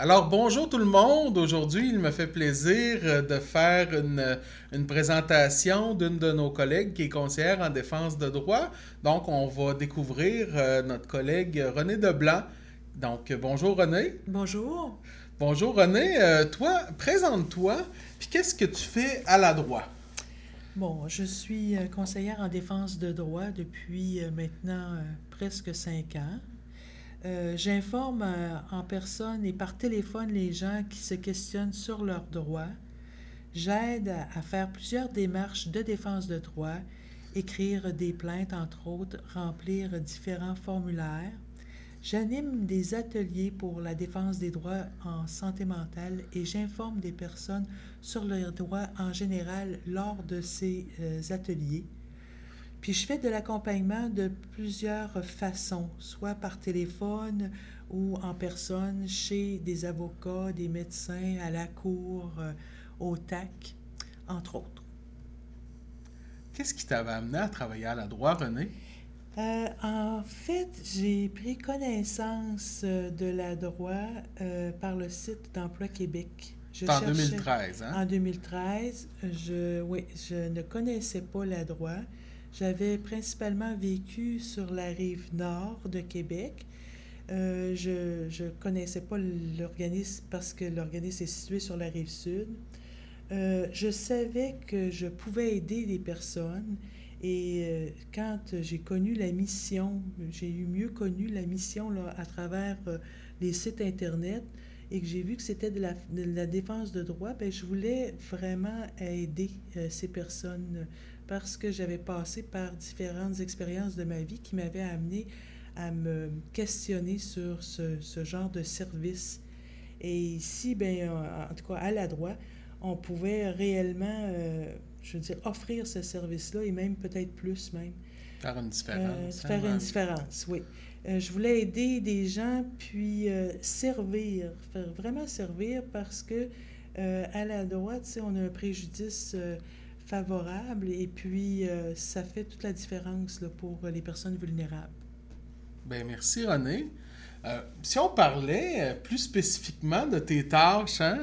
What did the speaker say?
Alors, bonjour tout le monde. Aujourd'hui, il me fait plaisir euh, de faire une, une présentation d'une de nos collègues qui est conseillère en défense de droit. Donc, on va découvrir euh, notre collègue René Deblanc. Donc, bonjour René. Bonjour. Bonjour René. Euh, toi, présente-toi. Puis, qu'est-ce que tu fais à la droit? Bon, je suis conseillère en défense de droit depuis maintenant euh, presque cinq ans. Euh, J'informe euh, en personne et par téléphone les gens qui se questionnent sur leurs droits. J'aide à, faire plusieurs démarches de défense de droit, écrire des plaintes, entre autres, remplir différents formulaires. J'anime des ateliers pour la défense des droits en santé mentale et j'informe des personnes sur leurs droits en général lors de ces euh, ateliers. Puis je fais de l'accompagnement de plusieurs façons, soit par téléphone ou en personne, chez des avocats, des médecins, à la cour, euh, au TAC, entre autres. Qu'est-ce qui t'avait amené à travailler à la droit, René? Euh, en fait, j'ai pris connaissance euh, de la droit euh, par le site d'Emploi Québec. Je en cherchais- 2013, hein? En 2013, je, oui, je ne connaissais pas la droit. J'avais principalement vécu sur la rive nord de Québec. Euh, je ne connaissais pas l'organisme parce que l'organisme est situé sur la rive sud. Euh, je savais que je pouvais aider les personnes et euh, quand j'ai connu la mission, j'ai eu mieux connu la mission là, à travers euh, les sites Internet et que j'ai vu que c'était de la, de la défense de droit, ben, je voulais vraiment aider euh, ces personnes parce que j'avais passé par différentes expériences de ma vie qui m'avaient amené à me questionner sur ce, ce genre de service. Et ici, ben, en tout cas, à la droit, on pouvait réellement, euh, je veux dire, offrir ce service-là et même peut-être plus même. Faire une Euh, différence. faire hein? une différence, oui. Euh, je voulais aider des gens, puis euh, servir, faire vraiment servir parce que euh, à la droite, on a un préjudice euh, favorable et puis euh, ça fait toute la différence là, pour les personnes vulnérables. Ben, merci René. Euh, si on parlait euh, plus spécifiquement de tes tâches hein,